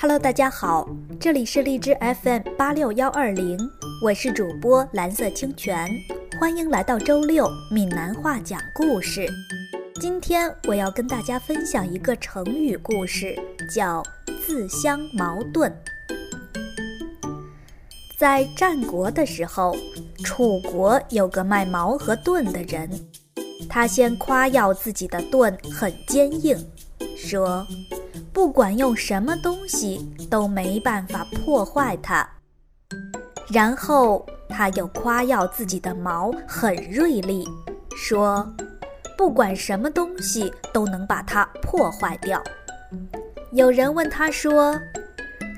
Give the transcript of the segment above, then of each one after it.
Hello，大家好，这里是荔枝 FM 八六幺二零，我是主播蓝色清泉，欢迎来到周六闽南话讲故事。今天我要跟大家分享一个成语故事，叫自相矛盾。在战国的时候，楚国有个卖矛和盾的人，他先夸耀自己的盾很坚硬，说。不管用什么东西都没办法破坏它。然后他又夸耀自己的矛很锐利，说：“不管什么东西都能把它破坏掉。”有人问他说：“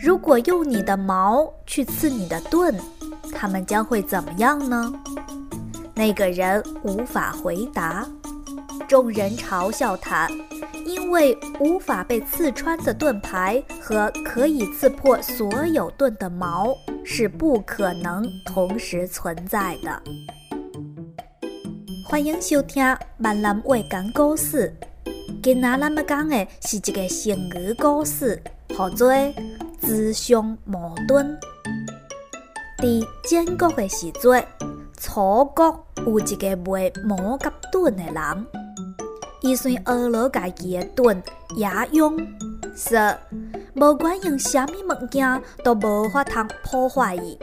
如果用你的矛去刺你的盾，他们将会怎么样呢？”那个人无法回答，众人嘲笑他。因为无法被刺穿的盾牌和可以刺破所有盾的矛是不可能同时存在的。欢迎收听闽南话讲故事。今仔咱们讲的是一个成语故事，叫做“自相矛盾”。在建国的时阵，楚国有一个卖矛甲盾的人。伊算学了家己的盾也用，说无管用啥物物件都无法通破坏伊。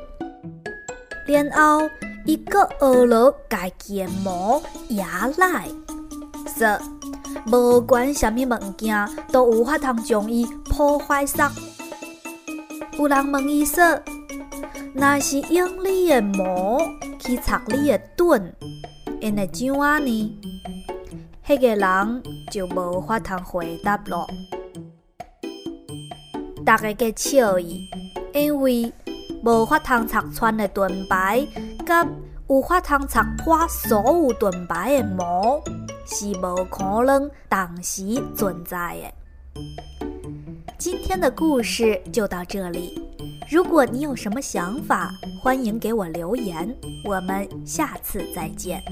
然后伊个学了家己的矛也来，说无管啥物物件都无法通将伊破坏煞。有人问伊说：“若是用你的矛去插你的盾，因会怎啊呢？”迄个人就无法通回答咯。大家个笑伊，因为无法通拆穿的盾牌，甲有法通拆破所有盾牌的魔，是无可能同时存在的。今天的故事就到这里。如果你有什么想法，欢迎给我留言。我们下次再见。